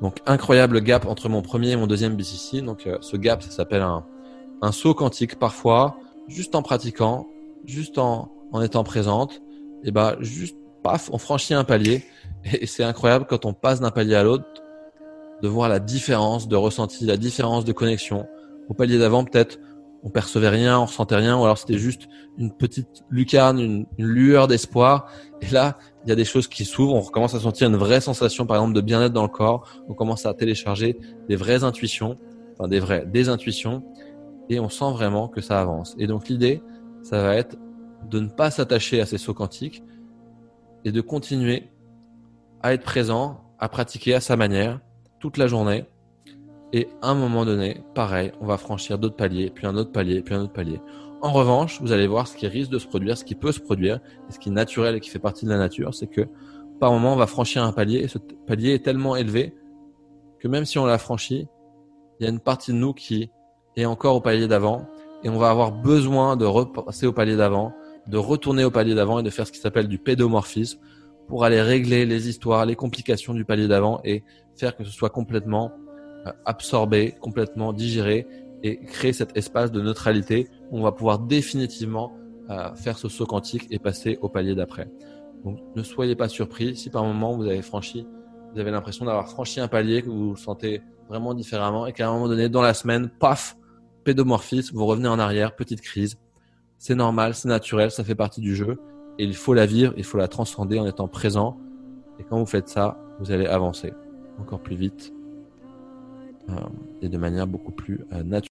Donc incroyable gap entre mon premier et mon deuxième BCC. Donc euh, ce gap, ça s'appelle un, un saut quantique parfois, juste en pratiquant, juste en, en étant présente, et bah juste paf, on franchit un palier et c'est incroyable quand on passe d'un palier à l'autre de voir la différence de ressenti, la différence de connexion. Au palier d'avant, peut-être on percevait rien, on ressentait rien, ou alors c'était juste une petite lucarne, une, lueur d'espoir. Et là, il y a des choses qui s'ouvrent, on recommence à sentir une vraie sensation, par exemple, de bien-être dans le corps. On commence à télécharger des vraies intuitions, enfin des vraies, des intuitions, et on sent vraiment que ça avance. Et donc l'idée, ça va être de ne pas s'attacher à ces sauts quantiques et de continuer à être présent, à pratiquer à sa manière toute la journée. Et à un moment donné, pareil, on va franchir d'autres paliers, puis un autre palier, puis un autre palier. En revanche, vous allez voir ce qui risque de se produire, ce qui peut se produire, et ce qui est naturel et qui fait partie de la nature, c'est que par moment, on va franchir un palier, et ce palier est tellement élevé que même si on l'a franchi, il y a une partie de nous qui est encore au palier d'avant, et on va avoir besoin de repasser au palier d'avant, de retourner au palier d'avant et de faire ce qui s'appelle du pédomorphisme pour aller régler les histoires, les complications du palier d'avant et faire que ce soit complètement euh, absorbé, complètement digéré et créer cet espace de neutralité où on va pouvoir définitivement euh, faire ce saut quantique et passer au palier d'après. Donc ne soyez pas surpris si par moment vous avez franchi, vous avez l'impression d'avoir franchi un palier que vous vous sentez vraiment différemment et qu'à un moment donné dans la semaine, paf, pédomorphisme, vous revenez en arrière, petite crise. C'est normal, c'est naturel, ça fait partie du jeu. Et il faut la vivre, il faut la transcender en étant présent. Et quand vous faites ça, vous allez avancer encore plus vite et de manière beaucoup plus euh, naturelle.